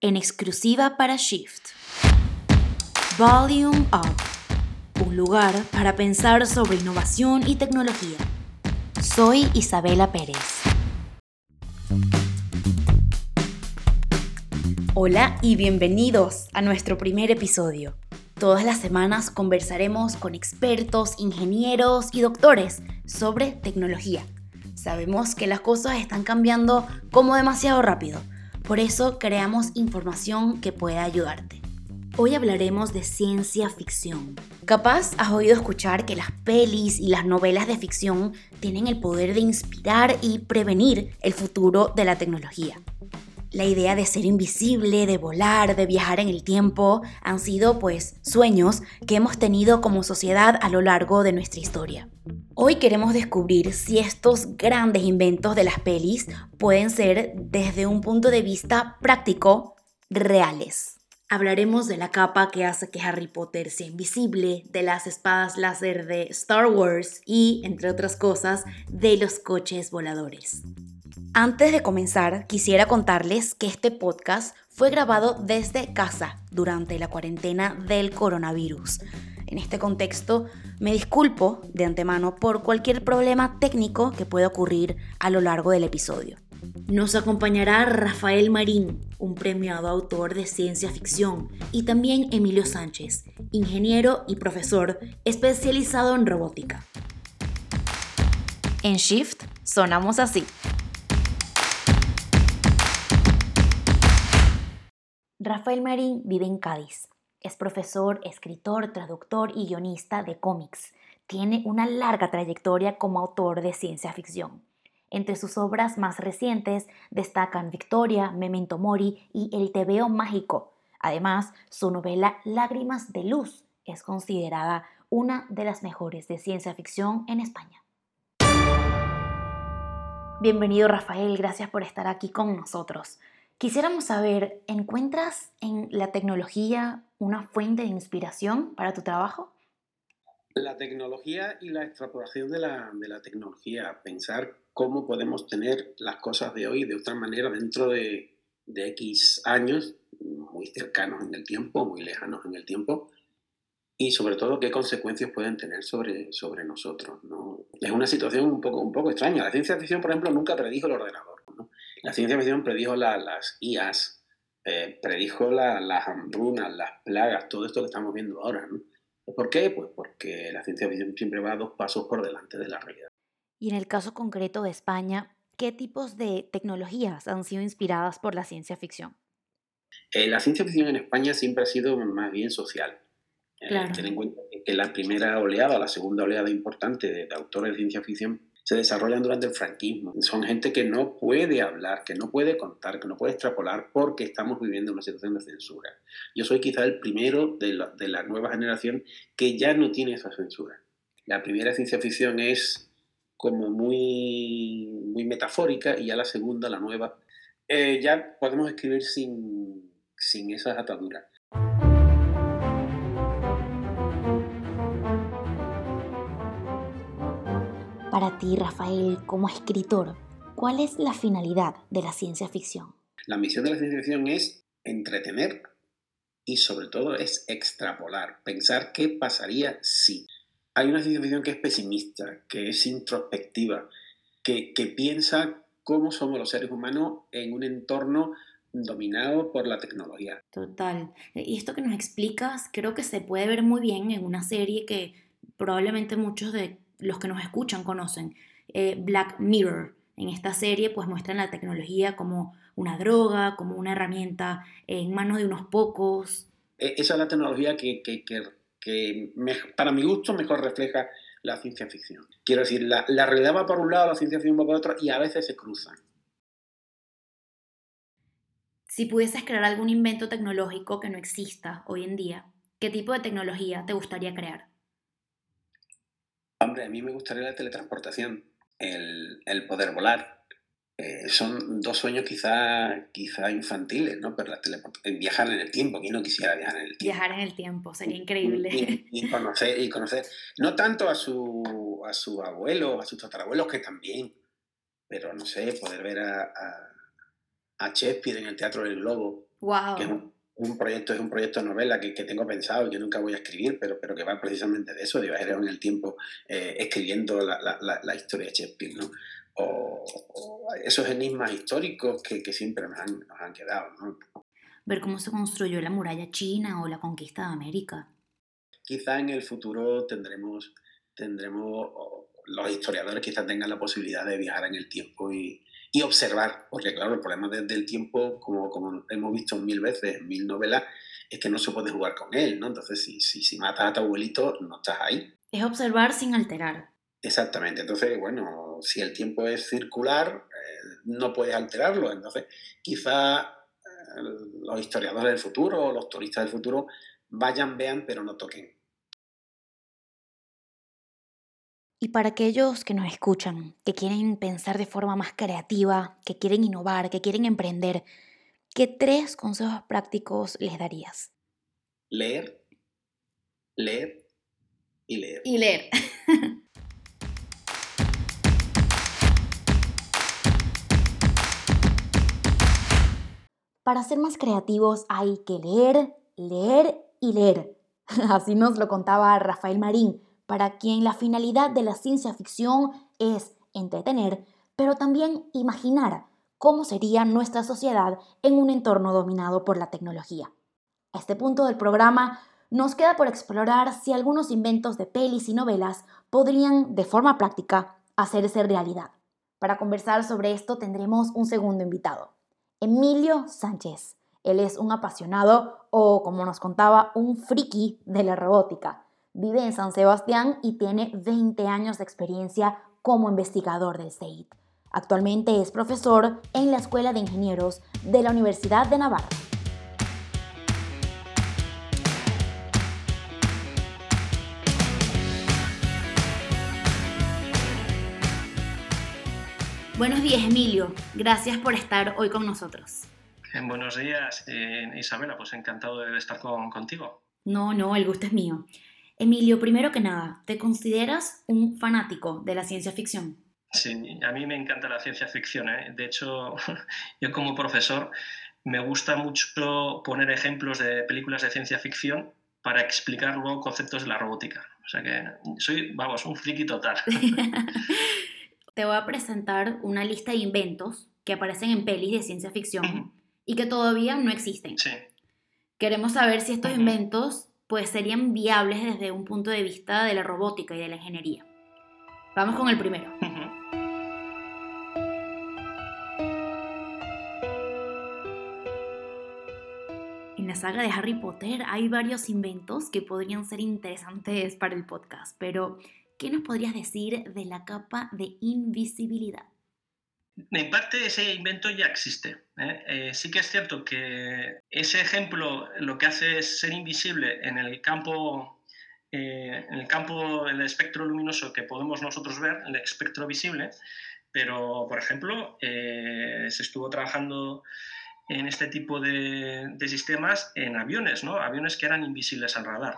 en exclusiva para Shift. Volume Up, un lugar para pensar sobre innovación y tecnología. Soy Isabela Pérez. Hola y bienvenidos a nuestro primer episodio. Todas las semanas conversaremos con expertos, ingenieros y doctores sobre tecnología. Sabemos que las cosas están cambiando como demasiado rápido, por eso creamos información que pueda ayudarte. Hoy hablaremos de ciencia ficción. Capaz has oído escuchar que las pelis y las novelas de ficción tienen el poder de inspirar y prevenir el futuro de la tecnología. La idea de ser invisible, de volar, de viajar en el tiempo, han sido pues sueños que hemos tenido como sociedad a lo largo de nuestra historia. Hoy queremos descubrir si estos grandes inventos de las pelis pueden ser desde un punto de vista práctico reales. Hablaremos de la capa que hace que Harry Potter sea invisible, de las espadas láser de Star Wars y, entre otras cosas, de los coches voladores. Antes de comenzar, quisiera contarles que este podcast fue grabado desde casa durante la cuarentena del coronavirus. En este contexto, me disculpo de antemano por cualquier problema técnico que pueda ocurrir a lo largo del episodio. Nos acompañará Rafael Marín, un premiado autor de ciencia ficción, y también Emilio Sánchez, ingeniero y profesor especializado en robótica. En Shift sonamos así. Rafael Marín vive en Cádiz. Es profesor, escritor, traductor y guionista de cómics. Tiene una larga trayectoria como autor de ciencia ficción. Entre sus obras más recientes destacan Victoria, Memento Mori y El Tebeo Mágico. Además, su novela Lágrimas de Luz es considerada una de las mejores de ciencia ficción en España. Bienvenido Rafael, gracias por estar aquí con nosotros. Quisiéramos saber, ¿encuentras en la tecnología una fuente de inspiración para tu trabajo? La tecnología y la extrapolación de la, tecnología, pensar cómo podemos tener las cosas de hoy de otra manera dentro de, X años, muy cercanos en el tiempo, muy lejanos en el tiempo, y sobre todo qué consecuencias pueden tener sobre, nosotros. ¿no? Es una situación un poco, un poco extraña. La ciencia ficción, por ejemplo, nunca predijo el ordenador. La ciencia ficción predijo las IAS, eh, predijo las hambrunas, las plagas, todo esto que estamos viendo ahora. ¿no? ¿Por qué? Pues porque la ciencia ficción siempre va dos pasos por delante de la realidad. Y en el caso concreto de España, ¿qué tipos de tecnologías han sido inspiradas por la ciencia ficción? Eh, la ciencia ficción en España siempre ha sido más bien social. Eh, claro. ten en cuenta que la primera oleada, la segunda oleada importante de, de autores de ciencia ficción se desarrollan durante el franquismo. Son gente que no puede hablar, que no puede contar, que no puede extrapolar porque estamos viviendo una situación de censura. Yo soy quizá el primero de la, de la nueva generación que ya no tiene esa censura. La primera ciencia ficción es como muy, muy metafórica y ya la segunda, la nueva, eh, ya podemos escribir sin, sin esas ataduras. Para ti, Rafael, como escritor, ¿cuál es la finalidad de la ciencia ficción? La misión de la ciencia ficción es entretener y sobre todo es extrapolar, pensar qué pasaría si hay una ciencia ficción que es pesimista, que es introspectiva, que, que piensa cómo somos los seres humanos en un entorno dominado por la tecnología. Total. Y esto que nos explicas creo que se puede ver muy bien en una serie que probablemente muchos de los que nos escuchan conocen, eh, Black Mirror. En esta serie pues muestran la tecnología como una droga, como una herramienta en manos de unos pocos. E, esa es la tecnología que, que, que que para mi gusto mejor refleja la ciencia ficción. Quiero decir, la, la, realidad va por un lado, la ciencia ficción va por otro y a veces se cruzan. Si pudieses crear algún invento tecnológico que no exista hoy en día, ¿qué tipo de tecnología te gustaría crear? Hombre, a mí me gustaría la teletransportación, el, el poder volar, eh, son dos sueños quizá, quizá infantiles, ¿no? Pero la viajar en el tiempo, ¿quién no quisiera viajar en el tiempo? Viajar en el tiempo, sería increíble. Y, conocer, y conocer, no tanto a su, a su abuelo, a sus tatarabuelos, que también, pero no sé, poder ver a, a, a Shakespeare en el Teatro del Globo, Wow. Que es un, proyecto, es un proyecto de novela que, que, tengo pensado y que nunca voy a escribir, pero, pero que va precisamente de eso, de viajar en el tiempo eh, escribiendo la, la, la, historia de Shakespeare, ¿no? O, esos enigmas históricos que, que siempre nos han, nos han quedado, ¿no? Ver cómo se construyó la muralla china o la conquista de América. Quizá en el futuro tendremos, tendremos los historiadores quizás tengan la posibilidad de viajar en el tiempo y, y observar, porque claro, el problema del tiempo, como, como hemos visto mil veces en mil novelas, es que no se puede jugar con él, ¿no? Entonces, si, si, si matas a tu abuelito, no estás ahí. Es observar sin alterar. Exactamente, entonces, bueno, si el tiempo es circular, eh, no puedes alterarlo, entonces quizá eh, los historiadores del futuro, los turistas del futuro, vayan, vean, pero no toquen. Y para aquellos que nos escuchan, que quieren pensar de forma más creativa, que quieren innovar, que quieren emprender, ¿qué tres consejos prácticos les darías? Leer, leer y leer. Y leer. Para ser más creativos hay que leer, leer y leer. Así nos lo contaba Rafael Marín, para quien la finalidad de la ciencia ficción es entretener, pero también imaginar cómo sería nuestra sociedad en un entorno dominado por la tecnología. A este punto del programa nos queda por explorar si algunos inventos de pelis y novelas podrían, de forma práctica, hacerse realidad. Para conversar sobre esto tendremos un segundo invitado, Emilio Sánchez. Él es un apasionado o, como nos contaba, un friki de la robótica Vive en San Sebastián y tiene 20 años de experiencia como investigador del CEIT. Actualmente es profesor en la Escuela de Ingenieros de la Universidad de Navarra. Buenos días, Emilio. Gracias por estar hoy con nosotros. buenos días, eh, Isabela. Pues encantado de estar contigo. No, no, el gusto es mío. Emilio, primero que nada, ¿te consideras un fanático de la ciencia ficción? Sí, a mí me encanta la ciencia ficción. ¿eh? De hecho, yo como profesor me gusta mucho poner ejemplos de películas de ciencia ficción para explicar luego conceptos de la robótica. O sea que soy, vamos, un friki total. Te voy a presentar una lista de inventos que aparecen en pelis de ciencia ficción y que todavía no existen. Sí. Queremos saber si estos inventos pues serían viables desde un punto de vista de la robótica y de la ingeniería. Vamos con el primero. En la saga de Harry Potter hay varios inventos que podrían ser interesantes para el podcast, pero ¿qué nos podrías decir de la capa de invisibilidad? En parte ese invento ya existe. ¿eh? Eh, sí que es cierto que ese ejemplo lo que hace es ser invisible en el campo, eh, en el campo, el espectro luminoso que podemos nosotros ver, el espectro visible, pero por ejemplo se estuvo trabajando en este tipo de, de, sistemas en aviones, ¿no? aviones que eran invisibles al radar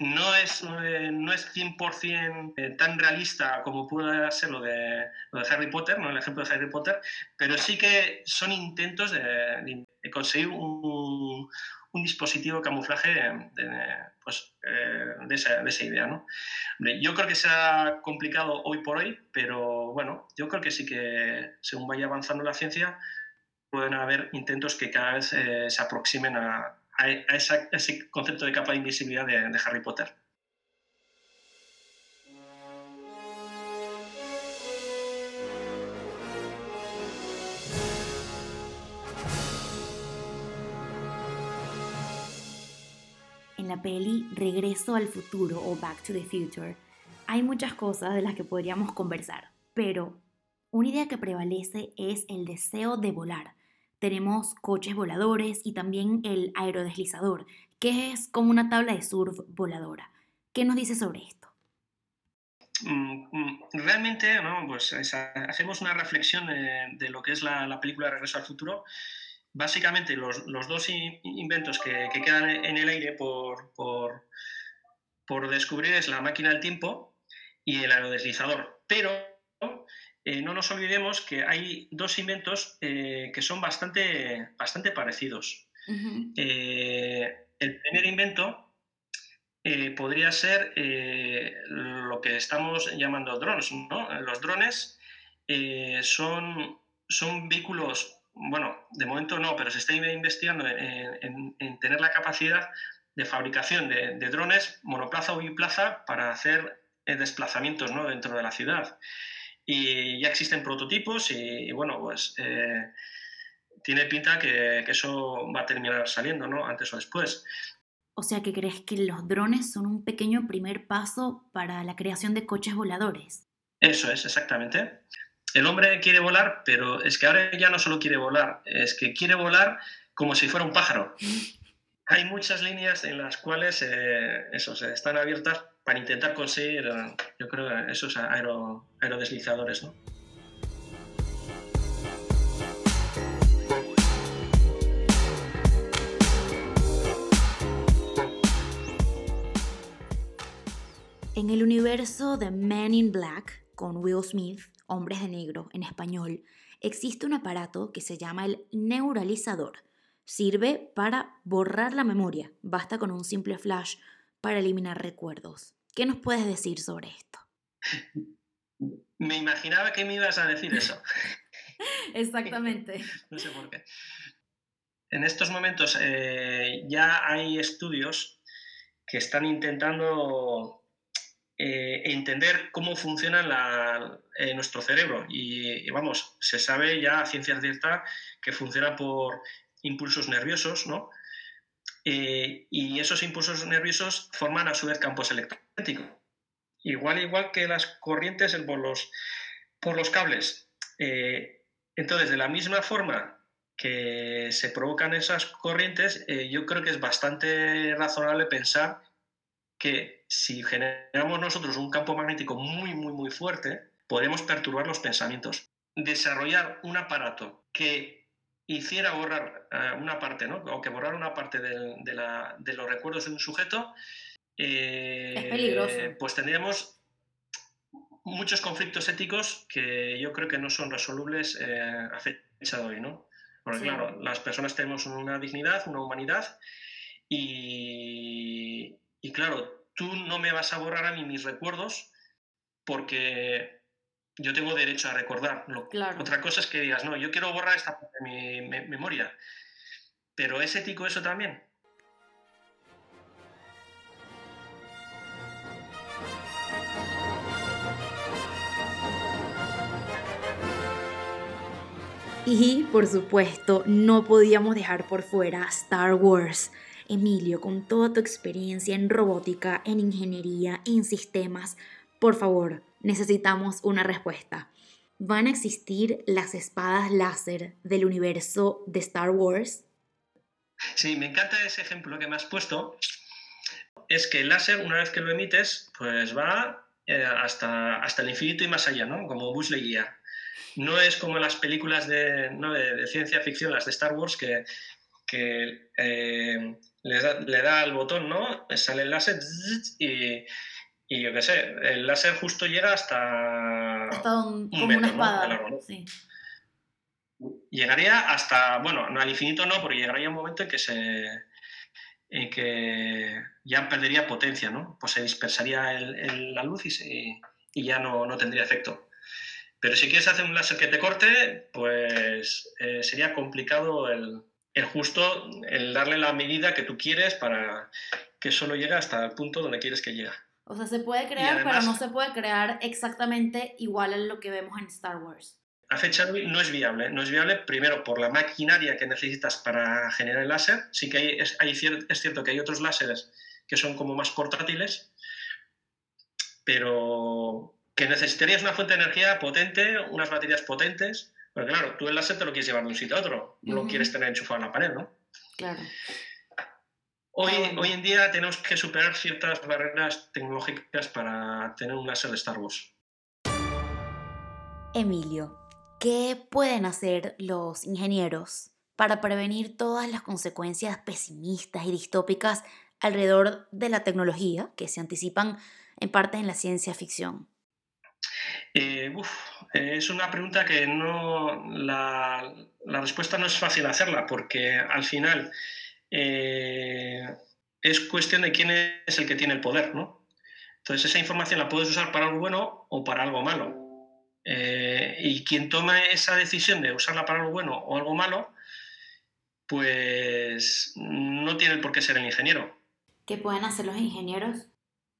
no es, eh, no es 100% eh, tan realista como puede ser lo de, Harry Potter, ¿no? el ejemplo de Harry Potter, pero sí que son intentos de, conseguir un, un, dispositivo de camuflaje de, pues, eh, de, esa, de, esa, idea. ¿no? Yo creo que será complicado hoy por hoy, pero bueno, yo creo que sí que según vaya avanzando la ciencia, pueden haber intentos que cada vez se aproximen a, a, ese concepto de capa de invisibilidad de, de Harry Potter. En la peli Regreso al futuro o Back to the Future hay muchas cosas de las que podríamos conversar, pero una idea que prevalece es el deseo de volar tenemos coches voladores y también el aerodeslizador, que es como una tabla de surf voladora. ¿Qué nos dice sobre esto? Mm, mm, realmente, pues hacemos una reflexión de, lo que es la, película Regreso al Futuro. Básicamente, los, dos inventos que, quedan en el aire por, por, por descubrir es la máquina del tiempo y el aerodeslizador. Pero eh, no nos olvidemos que hay dos inventos eh, que son bastante, bastante parecidos. el primer invento podría ser lo que estamos llamando drones. ¿no? Los drones son, son vehículos bueno, de momento no, pero se está investigando en, tener la capacidad de fabricación de, drones monoplaza o biplaza para hacer eh, desplazamientos ¿no? dentro de la ciudad. Y ya existen prototipos y, bueno, pues eh, tiene pinta que, eso va a terminar saliendo, ¿no? Antes o después. O sea que crees que los drones son un pequeño primer paso para la creación de coches voladores. Eso es, exactamente el hombre quiere volar, pero es que ahora ya no solo quiere volar, es que quiere volar como si fuera un pájaro. Hay muchas líneas en las cuales eh, están abiertas para intentar conseguir, eh, yo creo, esos aerodeslizadores. ¿no? En el universo de Men in Black, con Will Smith, Hombres de Negro en español, existe un aparato que se llama el neuralizador. Sirve para borrar la memoria. Basta con un simple flash para eliminar recuerdos. ¿Qué nos puedes decir sobre esto? Me imaginaba que me ibas a decir eso. Exactamente. no sé por qué. En estos momentos eh, ya hay estudios que están intentando eh, entender cómo funciona eh, nuestro cerebro. Y, vamos, se sabe ya a ciencia cierta que funciona por impulsos nerviosos, ¿no? Eh, y esos impulsos nerviosos forman a su vez campos electromagnéticos. Igual, igual que las corrientes por los, por los cables. entonces, de la misma forma que se provocan esas corrientes, yo creo que es bastante razonable pensar que si generamos nosotros un campo magnético muy, muy, muy fuerte, podemos perturbar los pensamientos. Desarrollar un aparato que hiciera borrar eh, una parte, ¿no? o que borrar una parte de, los recuerdos de un sujeto, eh, es peligroso. pues tendríamos muchos conflictos éticos que yo creo que no son resolubles eh, a fecha de hoy, ¿no? Porque claro, las personas tenemos una dignidad, una humanidad y, y claro, tú no me vas a borrar a mí mis recuerdos porque yo tengo derecho a recordar. Otra cosa es que digas, no, yo quiero borrar esta parte de mi memoria. Pero ¿es ético eso también? Y, por supuesto, no podíamos dejar por fuera Star Wars Emilio, con toda tu experiencia en robótica, en ingeniería, en sistemas, por favor, necesitamos una respuesta. ¿Van a existir las espadas láser del universo de Star Wars? Sí, me encanta ese ejemplo que me has puesto. Es que el láser, una vez que lo emites, pues va eh, hasta, hasta el infinito y más allá, ¿no? Como Buzz Lightyear. No es como las películas de, de, ciencia ficción, las de Star Wars, que, que eh, le da, le da al botón, ¿no? Sale el láser y, y yo qué sé, el láser justo llega hasta. Hasta un, como una espada. sí. Llegaría hasta, bueno, no al infinito no, porque llegaría un momento en que se. En que ya perdería potencia, ¿no? Pues se dispersaría el, la luz y, y ya no, no, tendría efecto. Pero si quieres hacer un láser que te corte, pues eh, sería complicado el, el justo, el darle la medida que tú quieres para que solo llegue hasta el punto donde quieres que llegue. O sea, se puede crear, pero no se puede crear exactamente igual a lo que vemos en Star Wars. A fecha de hoy no es viable. No es viable, primero, por la maquinaria que necesitas para generar el láser. Sí que hay, es, es cierto que hay otros láseres que son como más portátiles, pero que necesitarías una fuente de energía potente, unas baterías potentes, pero claro, tú el láser te lo quieres llevar de un sitio a otro, no lo quieres tener enchufado en la pared, ¿no? Claro. Hoy, hoy en día tenemos que superar ciertas barreras tecnológicas para tener un láser de Star Wars. Emilio, ¿qué pueden hacer los ingenieros para prevenir todas las consecuencias pesimistas y distópicas alrededor de la tecnología que se anticipan en parte en la ciencia ficción? Eh, es una pregunta que no la, respuesta no es fácil hacerla porque al final eh, es cuestión de quién es el que tiene el poder, ¿no? Entonces esa información la puedes usar para algo bueno o para algo malo. Eh, y quien toma esa decisión de usarla para algo bueno o algo malo, pues no tiene por qué ser el ingeniero. ¿Qué pueden hacer los ingenieros?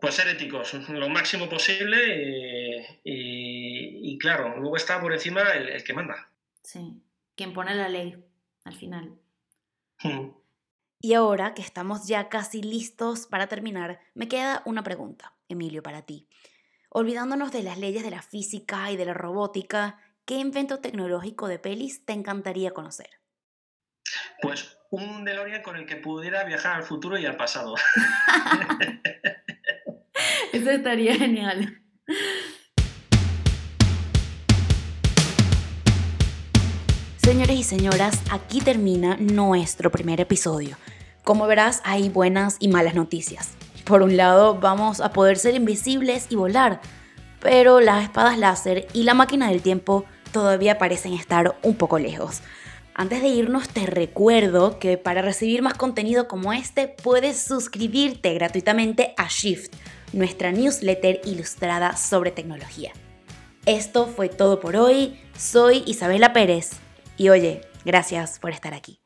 Pues ser éticos, lo máximo posible y, claro, luego está por encima el, que manda. Sí, quien pone la ley al final. Hmm. Y ahora que estamos ya casi listos para terminar, me queda una pregunta, Emilio, para ti. Olvidándonos de las leyes de la física y de la robótica, ¿qué invento tecnológico de pelis te encantaría conocer? Pues un DeLorean con el que pudiera viajar al futuro y al pasado. Eso estaría genial. Señores y señoras, aquí termina nuestro primer episodio. Como verás, hay buenas y malas noticias. Por un lado, vamos a poder ser invisibles y volar, pero las espadas láser y la máquina del tiempo todavía parecen estar un poco lejos. Antes de irnos te recuerdo que para recibir más contenido como este puedes suscribirte gratuitamente a Shift, nuestra newsletter ilustrada sobre tecnología. Esto fue todo por hoy, soy Isabela Pérez y oye, gracias por estar aquí.